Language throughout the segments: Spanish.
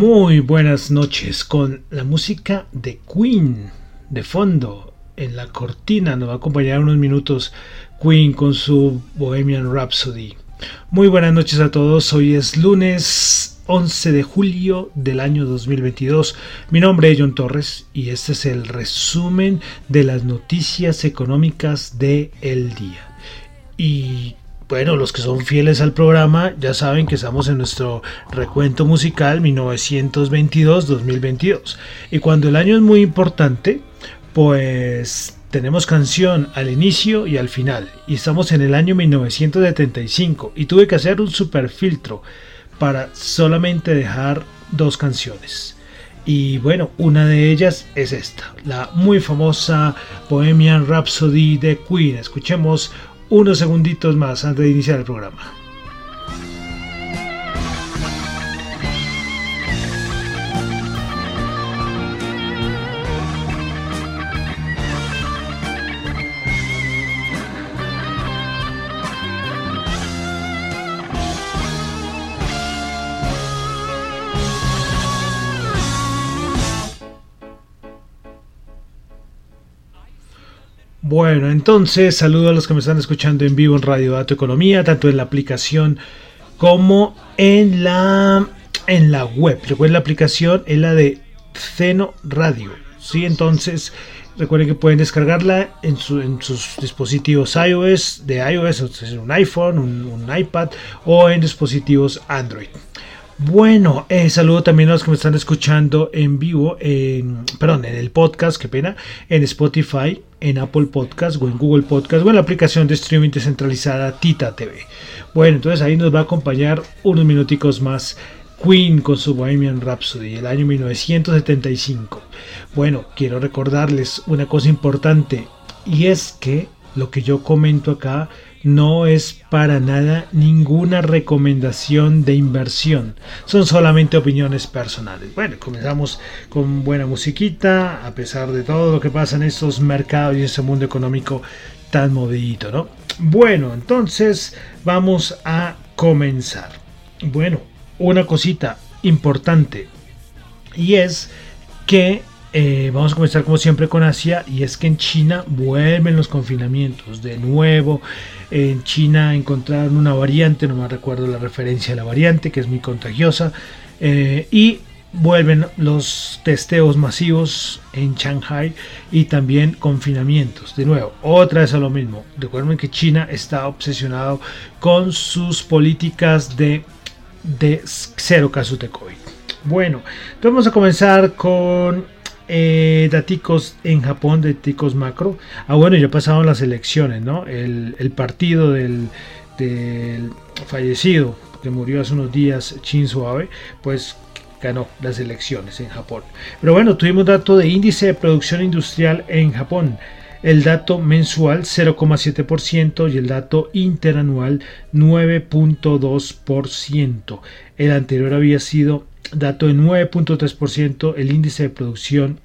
Muy buenas noches con la música de Queen de fondo. En la cortina nos va a acompañar unos minutos Queen con su Bohemian Rhapsody. Muy buenas noches a todos. Hoy es lunes 11 de julio del año 2022. Mi nombre es John Torres y este es el resumen de las noticias económicas del el día. Y bueno, los que son fieles al programa ya saben que estamos en nuestro recuento musical 1922-2022. Y cuando el año es muy importante, pues tenemos canción al inicio y al final. Y estamos en el año 1975 y tuve que hacer un super filtro para solamente dejar dos canciones. Y bueno, una de ellas es esta, la muy famosa Bohemian Rhapsody de Queen. Escuchemos unos segunditos más antes de iniciar el programa. Bueno, entonces saludo a los que me están escuchando en vivo en Radio Dato Economía, tanto en la aplicación como en la en la web. Recuerden la aplicación es la de Ceno Radio. Sí, entonces recuerden que pueden descargarla en, su- en sus dispositivos iOS, de iOS, un iPhone, un, un iPad o en dispositivos Android. Bueno, eh, saludo también a los que me están escuchando en vivo, en, perdón, en el podcast, qué pena, en Spotify, en Apple Podcast o en Google Podcast o en la aplicación de streaming descentralizada Tita TV. Bueno, entonces ahí nos va a acompañar unos minuticos más Queen con su Bohemian Rhapsody, el año 1975. Bueno, quiero recordarles una cosa importante y es que lo que yo comento acá no es para nada ninguna recomendación de inversión. Son solamente opiniones personales. Bueno, comenzamos con buena musiquita, a pesar de todo lo que pasa en estos mercados y en este mundo económico tan movidito, ¿no? Bueno, entonces vamos a comenzar. Bueno, una cosita importante y es que eh, vamos a comenzar como siempre con Asia y es que en China vuelven los confinamientos de nuevo. En China encontraron una variante, no me recuerdo la referencia a la variante, que es muy contagiosa. eh, y vuelven los testeos masivos en Shanghai y también confinamientos. De nuevo, otra vez a lo mismo. Recuerden que China está obsesionado con sus políticas de de cero casos de COVID. Bueno, entonces vamos a comenzar con eh, daticos en Japón, daticos macro. Ah, bueno, ya pasaron las elecciones, ¿no? El, partido del, del fallecido que murió hace unos días, Shinzo Abe, pues ganó las elecciones en Japón. Pero bueno, tuvimos dato de índice de producción industrial en Japón. El dato mensual 0,7% y el dato interanual 9.2%. El anterior había sido dato de 9.3% el índice de producción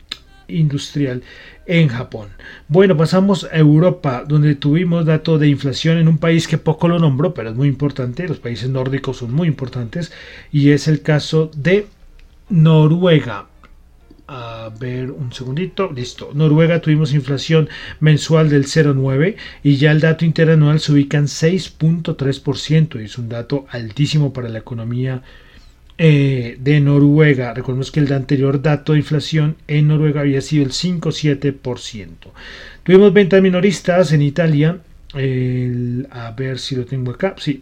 industrial en Japón. Bueno, pasamos a Europa, donde tuvimos dato de inflación en un país que poco lo nombró, pero es muy importante. Los países nórdicos son muy importantes y es el caso de Noruega. A ver, un segundito, listo. Noruega tuvimos inflación mensual del 0,9 y ya el dato interanual se ubica en 6.3% y es un dato altísimo para la economía eh, de Noruega. Recordemos que el anterior dato de inflación en Noruega había sido el 5,7%. Tuvimos ventas minoristas en Italia. el- a ver si lo tengo acá. Sí,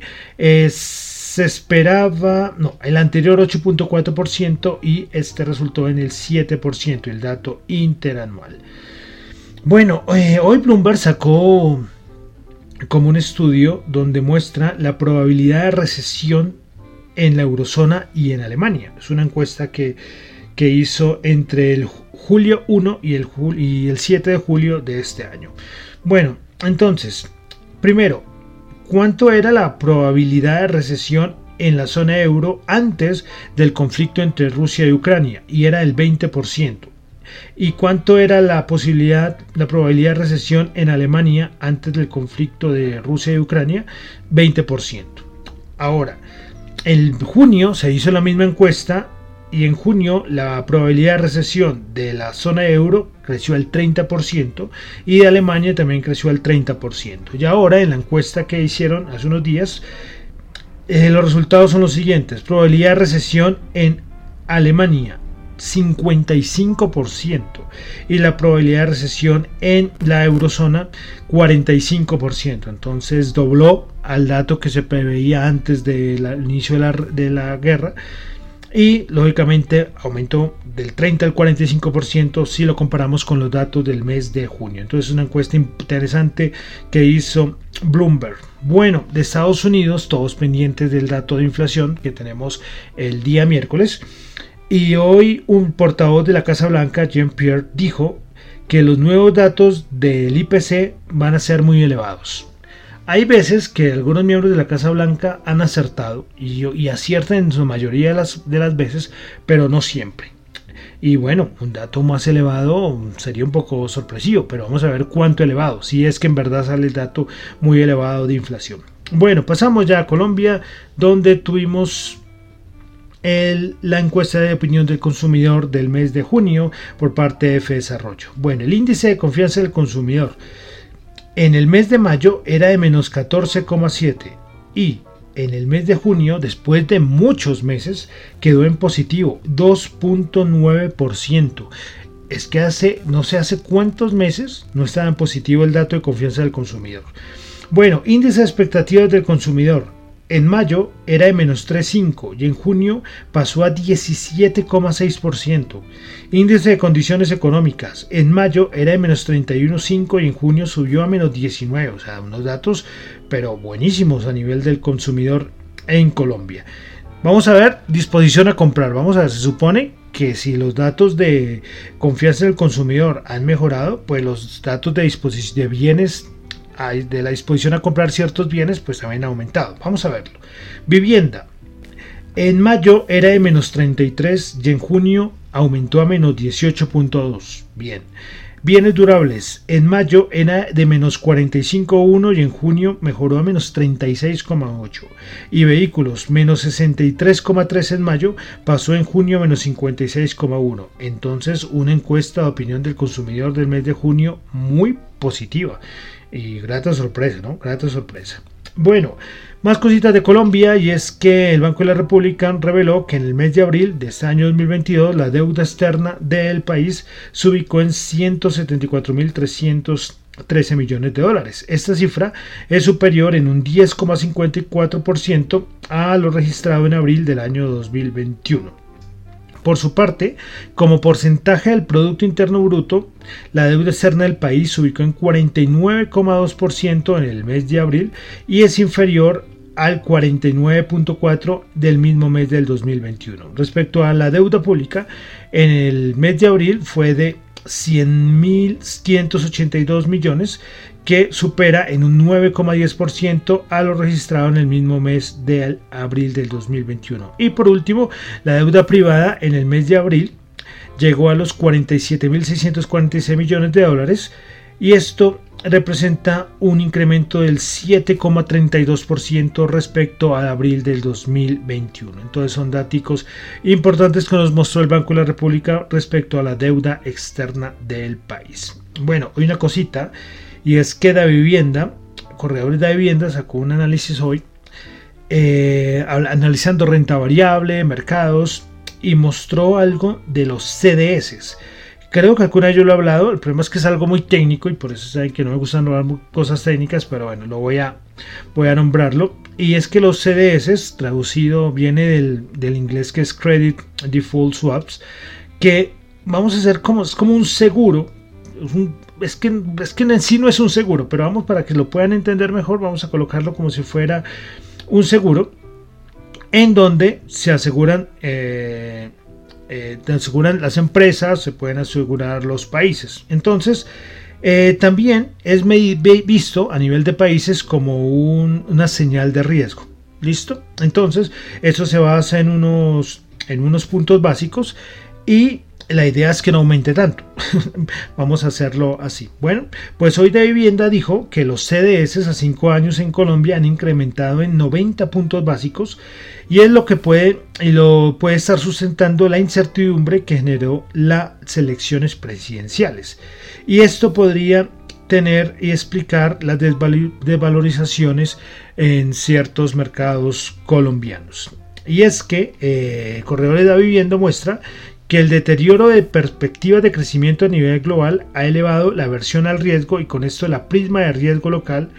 se esperaba, no, el anterior 8.4% y este resultó en el 7%, el dato interanual. Bueno, eh, hoy Bloomberg sacó como un estudio donde muestra la probabilidad de recesión en la eurozona y en Alemania. Es una encuesta que, que hizo entre el julio 1 y el, y el 7 de julio de este año. Bueno, entonces, primero, ¿cuánto era la probabilidad de recesión en la zona euro antes del conflicto entre Rusia y Ucrania? Y era el 20%. ¿Y cuánto era la posibilidad, la probabilidad de recesión en Alemania antes del conflicto de Rusia y Ucrania? 20%. Ahora, en junio se hizo la misma encuesta y en junio la probabilidad de recesión de la zona euro creció al 30% y de Alemania también creció al 30%. Y ahora en la encuesta que hicieron hace unos días, eh, los resultados son los siguientes. Probabilidad de recesión en Alemania 55% y la probabilidad de recesión en la eurozona 45%. Entonces dobló al dato que se preveía antes del inicio de la, de la guerra y lógicamente aumentó del 30 al 45% si lo comparamos con los datos del mes de junio. Entonces es una encuesta interesante que hizo Bloomberg. Bueno, de Estados Unidos, todos pendientes del dato de inflación que tenemos el día miércoles. Y hoy un portavoz de la Casa Blanca, Jean-Pierre, dijo que los nuevos datos del IPC van a ser muy elevados. Hay veces que algunos miembros de la Casa Blanca han acertado y, y aciertan en su mayoría de las, de las veces, pero no siempre. Y bueno, un dato más elevado sería un poco sorpresivo, pero vamos a ver cuánto elevado, si es que en verdad sale el dato muy elevado de inflación. Bueno, pasamos ya a Colombia, donde tuvimos la encuesta de opinión del consumidor del mes de junio por parte de F Desarrollo. Bueno, el índice de confianza del consumidor en el mes de mayo era de menos 14,7 y en el mes de junio, después de muchos meses, quedó en positivo 2.9%. Es que hace, no sé hace cuántos meses no estaba en positivo el dato de confianza del consumidor. Bueno, índice de expectativas del consumidor. En mayo era de menos 3,5 y en junio pasó a 17,6%. Índice de condiciones económicas. En mayo era de menos 31,5 y en junio subió a menos 19. O sea, unos datos pero buenísimos a nivel del consumidor en Colombia. Vamos a ver, disposición a comprar. Vamos a ver, se supone que si los datos de confianza del consumidor han mejorado, pues los datos de disposición de bienes de la disposición a comprar ciertos bienes, pues también ha aumentado. Vamos a verlo. Vivienda. En mayo era de menos 33 y en junio aumentó a menos 18.2. Bien. Bienes durables. En mayo era de menos 45.1 y en junio mejoró a menos 36.8. Y vehículos, menos 63.3 en mayo, pasó en junio a menos 56.1. Entonces, una encuesta de opinión del consumidor del mes de junio muy positiva. Y grata sorpresa, ¿no? Grata sorpresa. Bueno, más cositas de Colombia y es que el Banco de la República reveló que en el mes de abril de este año 2022 la deuda externa del país se ubicó en 174.313 millones de dólares. Esta cifra es superior en un 10,54% a lo registrado en abril del año 2021. Por su parte, como porcentaje del Producto Interno Bruto, la deuda externa del país se ubicó en 49,2% en el mes de abril y es inferior al 49.4 del mismo mes del 2021. Respecto a la deuda pública, en el mes de abril fue de 100.182 millones que supera en un 9,10% a lo registrado en el mismo mes de abril del 2021. Y por último, la deuda privada en el mes de abril llegó a los 47.646 millones de dólares y esto representa un incremento del 7,32% respecto a abril del 2021. Entonces son datos importantes que nos mostró el Banco de la República respecto a la deuda externa del país. Bueno, hay una cosita y es que la vivienda, Corredores de Vivienda sacó un análisis hoy eh, analizando renta variable, mercados y mostró algo de los CDS. Creo que alguna yo lo he hablado, el problema es que es algo muy técnico y por eso saben que no me gustan hablar cosas técnicas, pero bueno, lo voy a, voy a nombrarlo. Y es que los CDS, traducido, viene del, del inglés que es Credit Default Swaps, que vamos a hacer como, es como un seguro, un es que, es que en sí no es un seguro, pero vamos para que lo puedan entender mejor, vamos a colocarlo como si fuera un seguro en donde se aseguran, eh, eh, aseguran las empresas, se pueden asegurar los países. Entonces, eh, también es visto a nivel de países como una señal de riesgo. ¿Listo? Entonces, eso se basa en unos, en unos puntos básicos y la idea es que no aumente tanto. Vamos a hacerlo así. Bueno, pues hoy de vivienda dijo que los CDS a 5 años en Colombia han incrementado en 90 puntos básicos y es lo que puede y lo puede estar sustentando la incertidumbre que generó las elecciones presidenciales. Y esto podría tener y explicar las desvalorizaciones en ciertos mercados colombianos. Y es que eh, Corredor de la Vivienda muestra que el deterioro de perspectivas de crecimiento a nivel global ha elevado la aversión al riesgo y con esto la prisma de riesgo local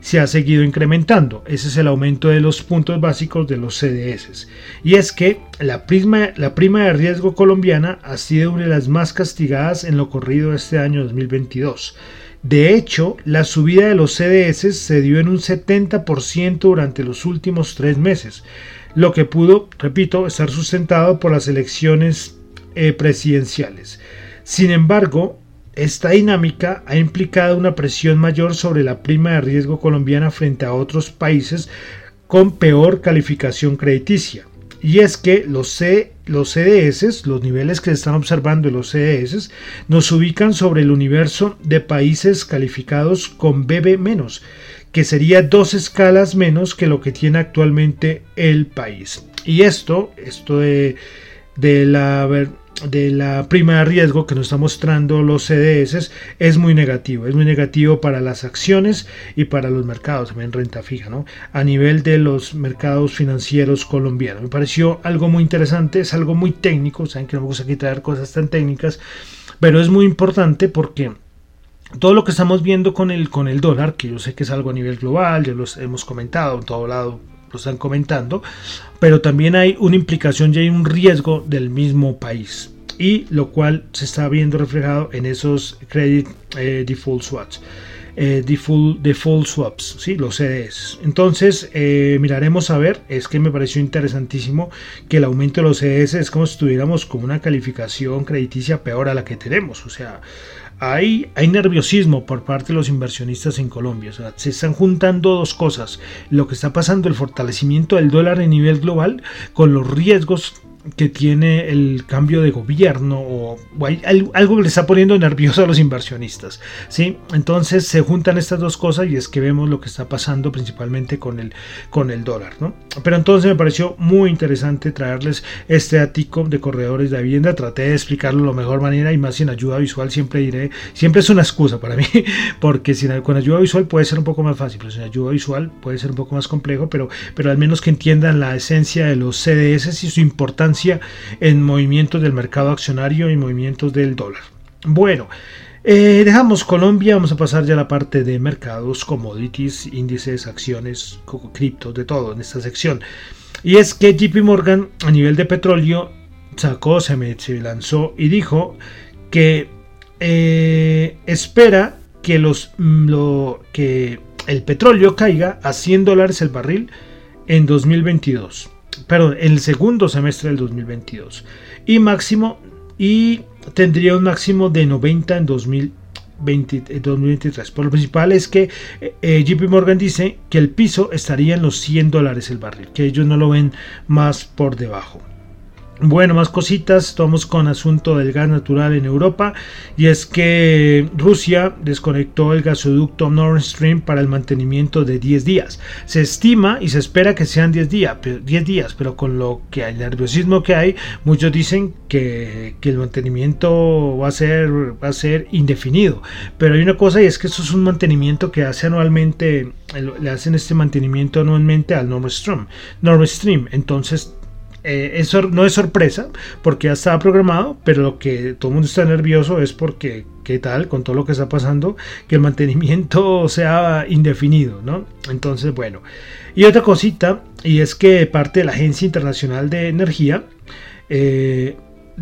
se ha seguido incrementando. Ese es el aumento de los puntos básicos de los CDS. Y es que la, prisma, la prima de riesgo colombiana ha sido una de las más castigadas en lo corrido este año 2022. De hecho, la subida de los CDS se dio en un 70% durante los últimos tres meses, lo que pudo, repito, estar sustentado por las elecciones eh, presidenciales. Sin embargo, esta dinámica ha implicado una presión mayor sobre la prima de riesgo colombiana frente a otros países con peor calificación crediticia. Y es que los, C, los CDS, los niveles que se están observando en los CDS, nos ubican sobre el universo de países calificados con BB menos, que sería dos escalas menos que lo que tiene actualmente el país. Y esto, esto de, de la de la prima de riesgo que nos está mostrando los CDS es muy negativo. Es muy negativo para las acciones y para los mercados, también renta fija, ¿no? A nivel de los mercados financieros colombianos. Me pareció algo muy interesante, es algo muy técnico. Saben que no me gusta aquí traer cosas tan técnicas, pero es muy importante porque todo lo que estamos viendo con el, con el dólar, que yo sé que es algo a nivel global, ya lo hemos comentado en todo lado, lo están comentando, pero también hay una implicación y hay un riesgo del mismo país y lo cual se está viendo reflejado en esos credit eh, default swaps. Eh, default, swaps, ¿sí? los CDS. Entonces, eh, miraremos a ver, es que me pareció interesantísimo que el aumento de los CDS es como si tuviéramos con una calificación crediticia peor a la que tenemos. O sea, hay, hay nerviosismo por parte de los inversionistas en Colombia. O sea, se están juntando dos cosas. Lo que está pasando, el fortalecimiento del dólar a nivel global, con los riesgos que tiene el cambio de gobierno o, hay algo que le está poniendo nervioso a los inversionistas. ¿sí? Entonces se juntan estas dos cosas y es que vemos lo que está pasando principalmente con el, con el dólar. ¿no? Pero entonces me pareció muy interesante traerles este ático de corredores de vivienda. Traté de explicarlo de la mejor manera y más sin ayuda visual siempre diré, siempre es una excusa para mí, porque sin, con ayuda visual puede ser un poco más fácil, pero sin ayuda visual puede ser un poco más complejo, pero, pero al menos que entiendan la esencia de los CDS y su importancia en movimientos del mercado accionario y movimientos del dólar. Bueno, Eh, dejamos Colombia, vamos a pasar ya a la parte de mercados, commodities, índices, acciones, criptos, de todo en esta sección. Y es que JP Morgan a nivel de petróleo sacó, se, me- lanzó y dijo que eh, espera que, los, mm, que el petróleo caiga a 100 dólares el barril en 2022. Perdón, el segundo semestre del 2022. Y máximo, y tendría un máximo de 90 en 2020 eh, 2023. Por lo principal es que eh, eh, JP Morgan dice que el piso estaría en los 100 dólares el barril, que ellos no lo ven más por debajo. Bueno, más cositas, vamos con asunto del gas natural en Europa y es que Rusia desconectó el gasoducto Nord Stream para el mantenimiento de 10 días. Se estima y se espera que sean 10 días, pero, 10 días, pero con lo que hay, el nerviosismo que hay, muchos dicen que, que el mantenimiento va a, ser, va a ser indefinido. Pero hay una cosa y es que eso es un mantenimiento que hace anualmente, le hacen este mantenimiento anualmente al Nord Stream. Nord Stream, entonces eh, eso no es sorpresa porque ya estaba programado, pero lo que todo el mundo está nervioso es porque, ¿qué tal? Con todo lo que está pasando, que el mantenimiento sea indefinido, ¿no? Entonces, bueno. Y otra cosita, y es que parte de la Agencia Internacional de Energía, eh,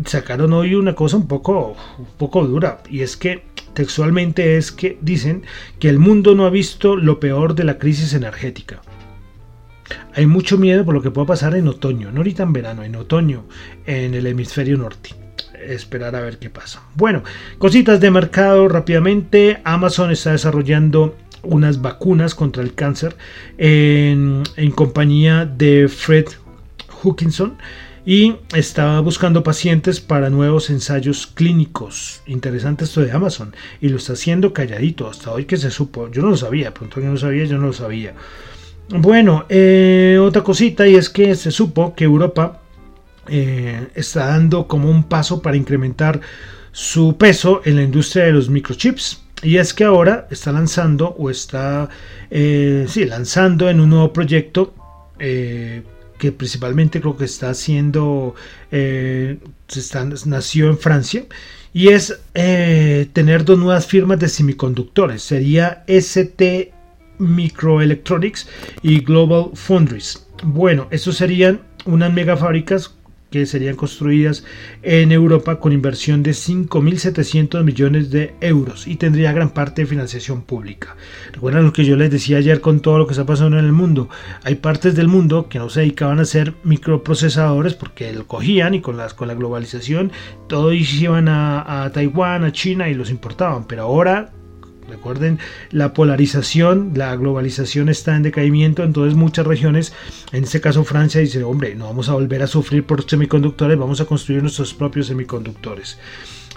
sacaron hoy una cosa un poco, un poco dura, y es que textualmente es que dicen que el mundo no ha visto lo peor de la crisis energética. Hay mucho miedo por lo que pueda pasar en otoño, no ahorita en verano, en otoño en el hemisferio norte. Esperar a ver qué pasa. Bueno, cositas de mercado rápidamente. Amazon está desarrollando unas vacunas contra el cáncer en, compañía de Fred Hookinson y está buscando pacientes para nuevos ensayos clínicos. Interesante esto de Amazon y lo está haciendo calladito hasta hoy que se supo. Yo no lo sabía, pronto yo no sabía, yo no lo sabía. Bueno, eh, otra cosita y es que se supo que Europa eh, está dando como un paso para incrementar su peso en la industria de los microchips. Y es que ahora está lanzando o está eh, sí, lanzando en un nuevo proyecto que principalmente creo que está haciendo, está- nació en Francia. Y es tener dos nuevas firmas de semiconductores. Sería ST Microelectronics y Global Foundries. Bueno, estos serían unas mega fábricas que serían construidas en Europa con inversión de 5.700 millones de euros y tendría gran parte de financiación pública. Recuerdan lo que yo les decía ayer con todo lo que está pasando en el mundo. Hay partes del mundo que no se dedicaban a hacer microprocesadores porque lo cogían y con, las, con la globalización todos iban a, a Taiwán, a China y los importaban. Pero ahora Recuerden, la polarización, la globalización está en decaimiento, entonces muchas regiones, en este caso Francia, dice, hombre, no vamos a volver a sufrir por semiconductores, vamos a construir nuestros propios semiconductores.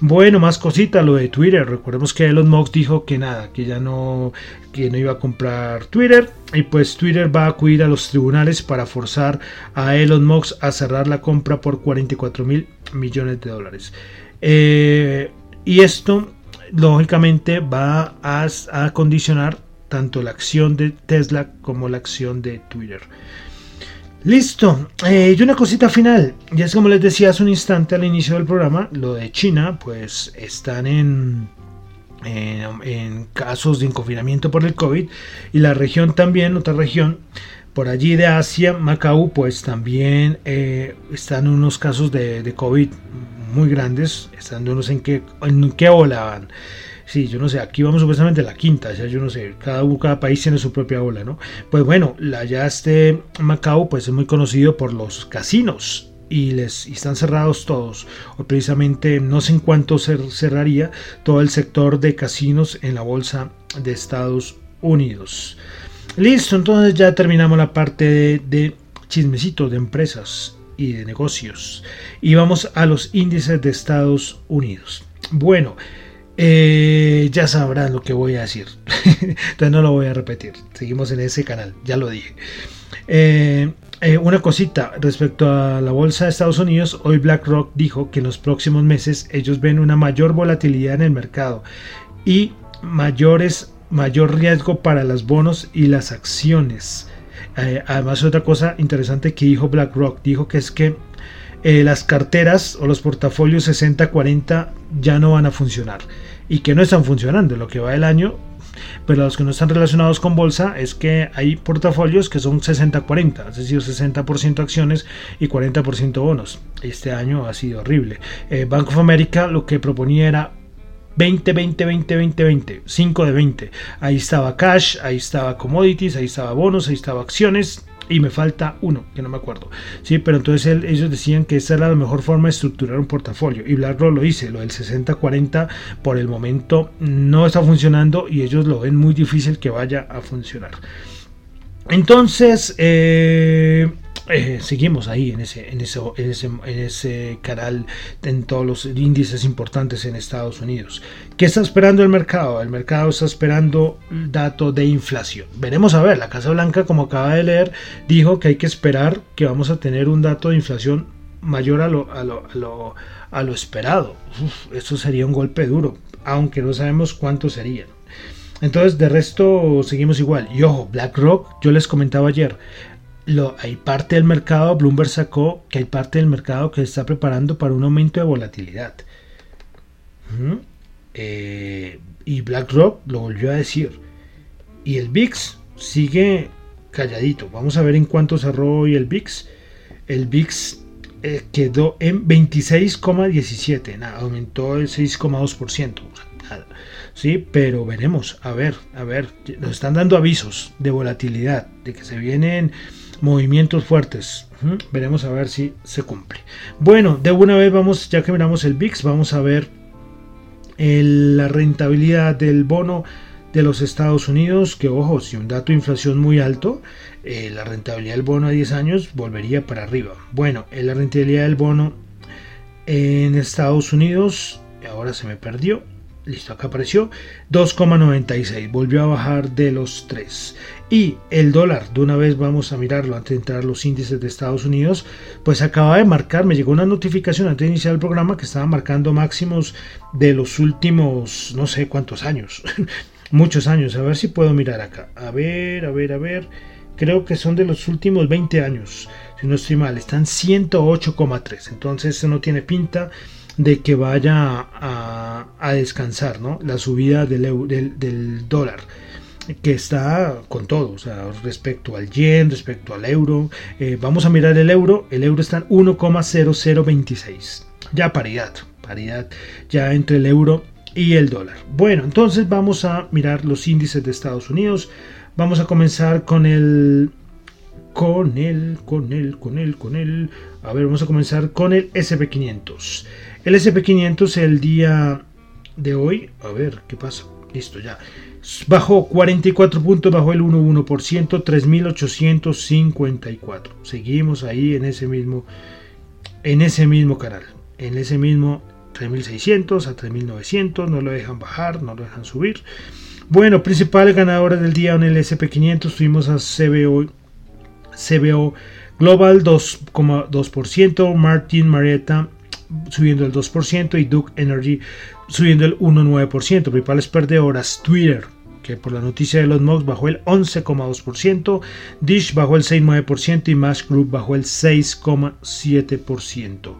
Bueno, más cosita, lo de Twitter. Recordemos que Elon Musk dijo que nada, que ya no, que no iba a comprar Twitter. Y pues Twitter va a acudir a los tribunales para forzar a Elon Musk a cerrar la compra por 44 mil millones de dólares. Eh, y esto lógicamente va a, a condicionar tanto la acción de Tesla como la acción de Twitter. Listo, eh, y una cosita final, ya es como les decía hace un instante al inicio del programa, lo de China, pues están en, en, en casos de confinamiento por el COVID y la región también, otra región, por allí de Asia, Macao, pues también eh, están unos casos de, de, COVID muy grandes, están unos en qué, en qué ola van. Sí, yo no sé, aquí vamos supuestamente a la quinta, ya yo no sé, cada, cada país tiene su propia ola, ¿no? Pues bueno, ya este Macao pues es muy conocido por los casinos y les y están cerrados todos. O precisamente no sé en cuánto cer, cerraría todo el sector de casinos en la bolsa de Estados Unidos. Listo, entonces ya terminamos la parte de, de chismecito de empresas y de negocios. Y vamos a los índices de Estados Unidos. Bueno, eh, ya sabrán lo que voy a decir. Entonces no lo voy a repetir. Seguimos en ese canal, ya lo dije. Eh, eh, una cosita respecto a la bolsa de Estados Unidos, hoy BlackRock dijo que en los próximos meses ellos ven una mayor volatilidad en el mercado y mayores, mayor riesgo para los bonos y las acciones. Eh, además, otra cosa interesante que dijo BlackRock, dijo que es que eh, las carteras o los portafolios 60-40 ya no van a funcionar. y que no están funcionando lo que va del año. Pero los que no están relacionados con bolsa es que hay portafolios que son 60-40, es decir, 60% acciones y 40% bonos. Este año ha sido horrible. Eh, Bank of America lo que proponía era 20, 20, 20, 20, 20, 5 de 20. Ahí estaba cash, ahí estaba commodities, ahí estaba bonos, ahí estaba acciones y me falta uno, que no me acuerdo. Sí, pero entonces él- ellos decían que esa era la mejor forma de estructurar un portafolio y BlackRock lo dice, lo del 60-40 por el momento no está funcionando y ellos lo ven muy difícil que vaya a funcionar. Entonces, eh, eh, seguimos ahí en ese, en, ese, en, ese, canal, en todos los índices importantes en Estados Unidos. ¿Qué está esperando el mercado? El mercado está esperando dato de inflación. Veremos a ver, la Casa Blanca, como acaba de leer, dijo que hay que esperar que vamos a tener un dato de inflación mayor a lo, a lo, a lo, a lo esperado. Uf, esto sería un golpe duro, aunque no sabemos cuánto sería. Entonces, de resto, seguimos igual. Y ojo, BlackRock, yo les comentaba ayer, lo, hay parte del mercado, Bloomberg sacó que hay parte del mercado que está preparando para un aumento de volatilidad. Eh, y BlackRock lo volvió a decir. Y el VIX sigue calladito. Vamos a ver en cuánto cerró hoy el VIX. El VIX eh, quedó en 26,17. Nada, aumentó el 6,2%. Nada. Sí, pero veremos. A ver, a ver. Nos están dando avisos de volatilidad, de que se vienen movimientos fuertes. Veremos a ver si se cumple. Bueno, de una vez vamos, ya que miramos el VIX, vamos a ver el- la rentabilidad del bono de los Estados Unidos, que ojo, si un dato de inflación muy alto, eh, la rentabilidad del bono a 10 años volvería para arriba. Bueno, eh, la rentabilidad del bono en Estados Unidos, ahora se me perdió, listo, acá apareció, 2,96, volvió a bajar de los 3. Y el dólar, de una vez vamos a mirarlo antes de entrar los índices de Estados Unidos, pues acaba de marcar, me llegó una notificación antes de iniciar el programa que estaba marcando máximos de los últimos, no sé cuántos años, muchos años, a ver si puedo mirar acá, a ver, a ver, a ver, creo que son de los últimos 20 años, si no estoy mal, están 108,3, entonces no tiene pinta de que vaya a, a descansar, ¿no? La subida del, del dólar que está con todo, o sea, respecto al yen, respecto al euro. Eh, vamos a mirar el euro, el euro está en 1,0026. Ya paridad, paridad ya entre el euro y el dólar. Bueno, entonces vamos a mirar los índices de Estados Unidos. Vamos a comenzar con el con el, con el, con el, con el. A ver, vamos a comenzar con el SP500. El SP500 el día de hoy, a ver, ¿qué pasa? Listo, ya. Bajó 44 puntos, bajó el 1,1%, 3.854. Seguimos ahí en ese mismo, en ese mismo canal, en ese mismo 3.600 a 3.900, no lo dejan bajar, no lo dejan subir. Bueno, principales ganadores del día en el SP500 tuvimos a CBO, CBO Global 2,2%, Martin Marietta subiendo el 2% y Duke Energy subiendo el 1,9%. Principales perdedoras Twitter que por la noticia de los MOX bajó el 11,2%, Dish bajó el 6,9% y Mash Group bajó el 6,7%.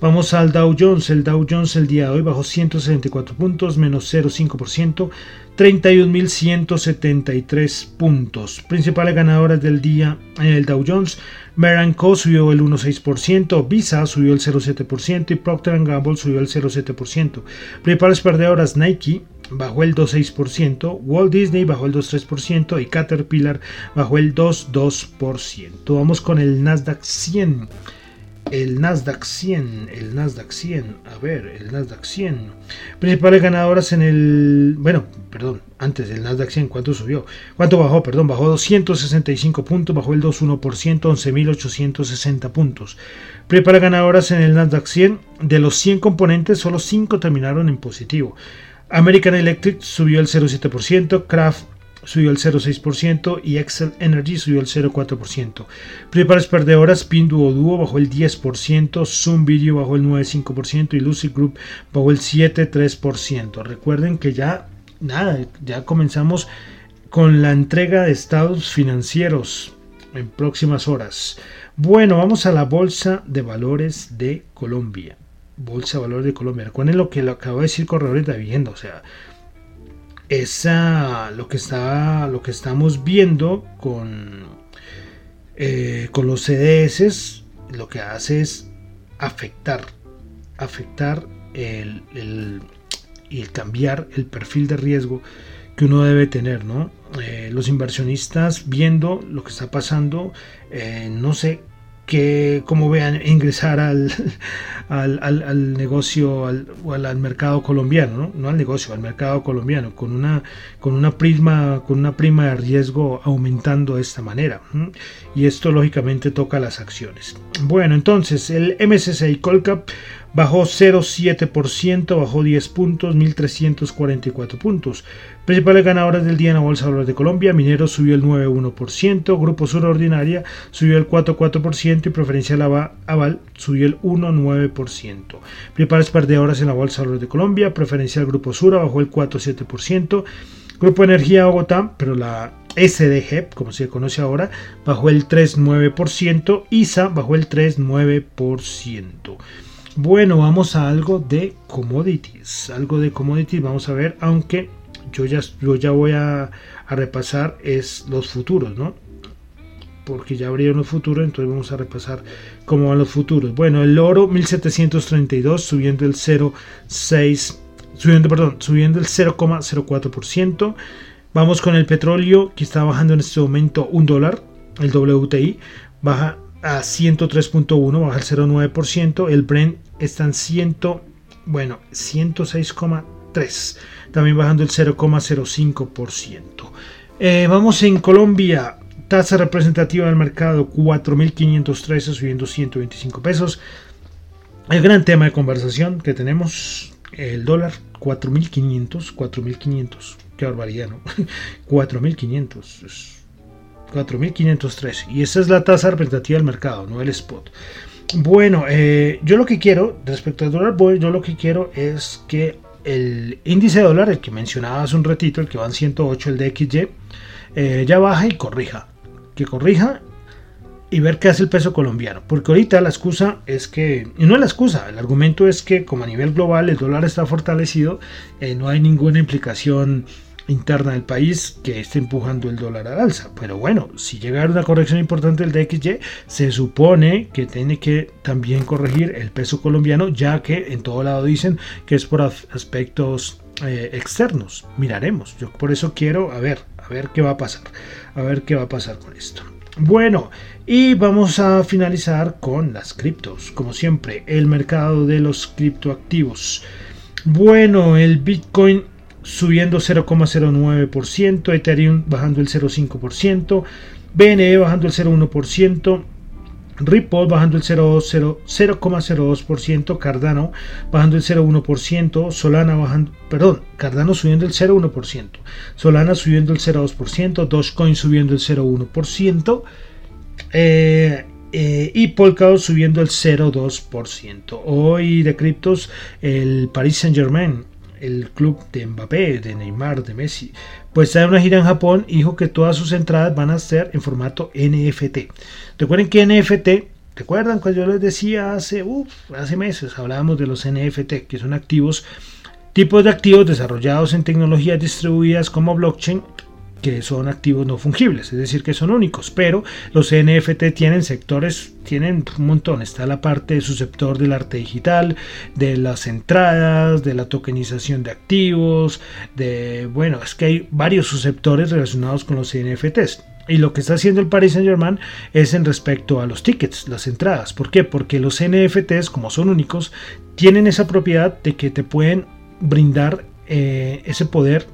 Vamos al Dow Jones, el Dow Jones el día de hoy bajó 164 puntos, menos 0,5%, 31.173 puntos. Principales ganadoras del día en el Dow Jones, Meranco subió el 1,6%, Visa subió el 0,7% y Procter Gamble subió el 0,7%. Principales perdedoras Nike bajó el 2,6%, Walt Disney bajó el 2,3% y Caterpillar bajó el 2,2%. Vamos con el Nasdaq 100. El Nasdaq 100, el Nasdaq 100, a ver, el Nasdaq 100. Principales ganadoras en el, bueno, perdón, antes del Nasdaq 100, ¿cuánto subió? ¿Cuánto bajó? Perdón, bajó 265 puntos, bajó el 2,1%, 11.860 puntos. Principales ganadoras en el Nasdaq 100, de los 100 componentes, solo 5 terminaron en positivo. American Electric subió el 0,7%, Kraft subió el 0,6% y Excel Energy subió el 0,4%. Principales perdedoras, Pinduoduo bajó el 10%, Zoom Video bajó el 9,5% y Lucid Group bajó el 7,3%. Recuerden que ya, nada, ya comenzamos con la entrega de estados financieros en próximas horas. Bueno, vamos a la Bolsa de Valores de Colombia. Bolsa de Valores de Colombia. Recuerden lo que lo acabo de decir Corredores de Vivienda, o sea, esa lo que está lo que estamos viendo con eh, con los CDS lo que hace es afectar afectar el, el- y cambiar el perfil de riesgo que uno debe tener, ¿no? Eh, los inversionistas viendo lo que está pasando, eh, no sé que cómo vean ingresar al, al, al- negocio al, al, mercado colombiano, ¿no? al negocio, al mercado colombiano, con una, con una prima, con una prima de riesgo aumentando de esta manera. Y esto lógicamente toca las acciones. Bueno, entonces el MSCI Colcap bajó 0,7%, bajó 10 puntos, 1.344 puntos. Principales ganadoras del día en la Bolsa de Valores de Colombia, Mineros subió el 9,1%, Grupo Sur Ordinaria subió el 4,4% y Preferencial Ava- Aval subió el 1,9%. Principales perdedoras en la Bolsa de Valores de Colombia, Preferencial Grupo Sur bajó el 4,7%, Grupo Energía Bogotá, pero la SDG, como se conoce ahora, bajó el 3,9%, ISA bajó el 3,9%. Bueno, vamos a algo de commodities. Algo de commodities vamos a ver, aunque yo ya, yo ya voy a, repasar es los futuros, ¿no? Porque ya abrieron los futuros, entonces vamos a repasar cómo van los futuros. Bueno, el oro 1732 subiendo el 0,6, subiendo, perdón, subiendo el 0,04%. Vamos con el petróleo que está bajando en este momento un dólar, el WTI baja a 103.1, baja el 0,9%, el Brent está en 100, bueno, 106,3, también bajando el 0,05%. Eh, vamos en Colombia, tasa representativa del mercado 4.513 subiendo 125 pesos. El gran tema de conversación que tenemos, el dólar 4.500, 4.500, qué barbaridad, ¿no? 4.500, es 4.513 y esa es la tasa representativa del mercado, no el spot. Bueno, eh, yo lo que quiero respecto al dólar, voy, yo lo que quiero es que el índice de dólar, el que mencionaba hace un ratito, el que va en 108, el DXY, eh, ya baja y corrija. Que corrija y ver qué hace el peso colombiano. Porque ahorita la excusa es que, y no es la excusa, el argumento es que como a nivel global el dólar está fortalecido, eh, no hay ninguna implicación interna del país que esté empujando el dólar al alza. Pero bueno, si llegara una corrección importante del DXY, se supone que tiene que también corregir el peso colombiano, ya que en todo lado dicen que es por as- aspectos eh, externos. Miraremos. Yo por eso quiero a ver, a ver qué va a pasar. A ver qué va a pasar con esto. Bueno, y vamos a finalizar con las criptos. Como siempre, el mercado de los criptoactivos. Bueno, el Bitcoin subiendo 0,09%, Ethereum bajando el 0,5%, BNB bajando el 0,1%, Ripple bajando el 0,0 0,02%, Cardano bajando el 0,1%, Solana bajando, perdón, Cardano subiendo el 0,1%, Solana subiendo el 0,2%, Dogecoin subiendo el 0,1%, eh, eh, y Polkadot subiendo el 0,2%. Hoy de criptos, el Paris Saint Germain, el club de Mbappé, de Neymar, de Messi, pues está en una gira en Japón y dijo que todas sus entradas van a ser en formato NFT. Recuerden que NFT, ¿recuerdan cuando yo les decía hace, uf, hace meses, hablábamos de los NFT, que son activos, tipos de activos desarrollados en tecnologías distribuidas como blockchain que son activos no fungibles, es decir, que son únicos, pero los NFT tienen sectores, tienen un montón, está la parte de su sector del arte digital, de las entradas, de la tokenización de activos, de, bueno, es que hay varios subsectores relacionados con los NFTs. Y lo que está haciendo el Paris Saint Germain es en respecto a los tickets, las entradas. ¿Por qué? Porque los NFTs, como son únicos, tienen esa propiedad de que te pueden brindar eh, ese poder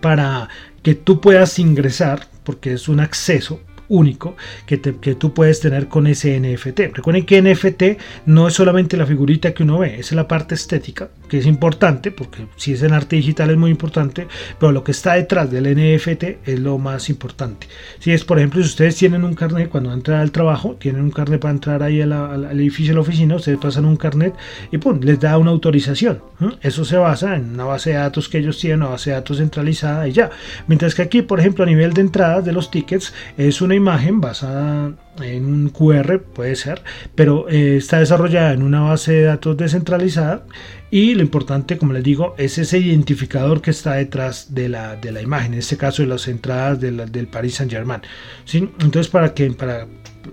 para que tú puedas ingresar, porque es un acceso único que, que tú puedes tener con ese NFT. Recuerden que NFT no es solamente la figurita que uno ve, es la parte estética, que es importante, porque si es en arte digital es muy importante, pero lo que está detrás del NFT es lo más importante. Si es, por ejemplo, si ustedes tienen un carnet cuando entran al trabajo, tienen un carnet para entrar ahí al, edificio de la oficina, ustedes pasan un carnet y pum, les da una autorización. Eso se basa en una base de datos que ellos tienen, una base de datos centralizada y ya. Mientras que aquí, por ejemplo, a nivel de entradas de los tickets, es una imagen basada en un QR, puede ser, pero eh, está desarrollada en una base de datos descentralizada y lo importante, como les digo, es ese identificador que está detrás de la, de la imagen, en este caso de las entradas de la- del Paris Saint Germain. ¿sí? Entonces, para que para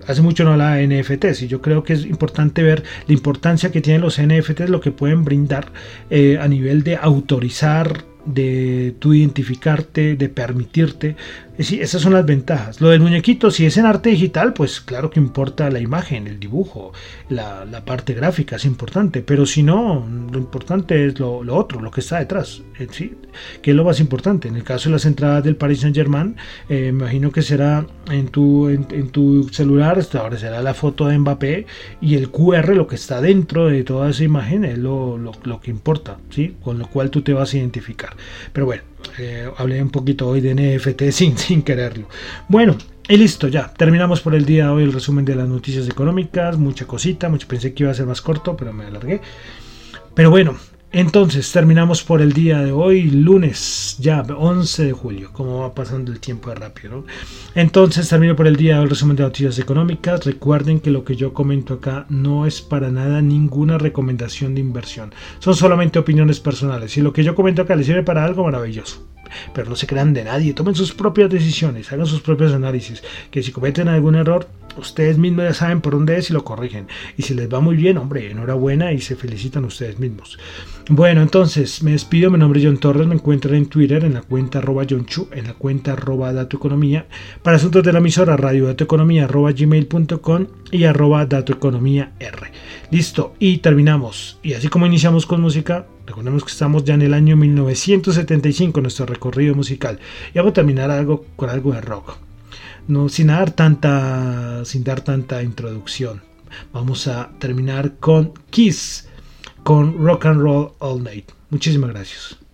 hace mucho no de NFTs y yo creo que es importante ver la importancia que tienen los NFTs, lo que pueden brindar eh, a nivel de autorizar de tú identificarte, de permitirte. Sí, esas son las ventajas. Lo del muñequito, si es en arte digital, pues claro que importa la imagen, el dibujo, la, parte gráfica es importante, pero si no, lo importante es lo, otro, lo que está detrás, eh, ¿sí? que es lo más importante. En el caso de las entradas del Paris Saint Germain, eh, imagino que será en tu, en, tu celular, ahora será la foto de Mbappé y el QR, lo que está dentro de toda esa imagen, es lo, lo, lo que importa, ¿sí? con lo cual tú te vas a identificar. Pero bueno, eh, hablé un poquito hoy de NFT sin, sin quererlo. Bueno, y listo, ya. Terminamos por el día de hoy el resumen de las noticias económicas. Mucha cosita, mucho pensé que iba a ser más corto, pero me alargué. Pero bueno, entonces terminamos por el día de hoy, lunes, ya 11 de julio, como va pasando el tiempo de rápido. ¿no? Entonces termino por el día de hoy el resumen de noticias económicas. Recuerden que lo que yo comento acá no es para nada ninguna recomendación de inversión, son solamente opiniones personales. Si lo que yo comento acá les sirve para algo, maravilloso. Pero no se crean de nadie, tomen sus propias decisiones, hagan sus propios análisis. Que si cometen algún error, ustedes mismos ya saben por dónde es y lo corrigen. Y si les va muy bien, hombre, enhorabuena y se felicitan ustedes mismos. Bueno, entonces me despido. Mi nombre es John Torres. Me encuentran en Twitter en la cuenta arroba John Chu, en la cuenta arroba Dato Economía. Para asuntos de la emisora, radio Dato Economía arroba gmail.com y arroba Dato Economía R. Listo, y terminamos. Y así como iniciamos con música, recordemos que estamos ya en el año 1975, nuestro recorrido musical. Y vamos a terminar algo con algo de rock. No sin dar tanta sin dar tanta introducción vamos a terminar con Kiss con Rock and Roll All Night. Muchísimas gracias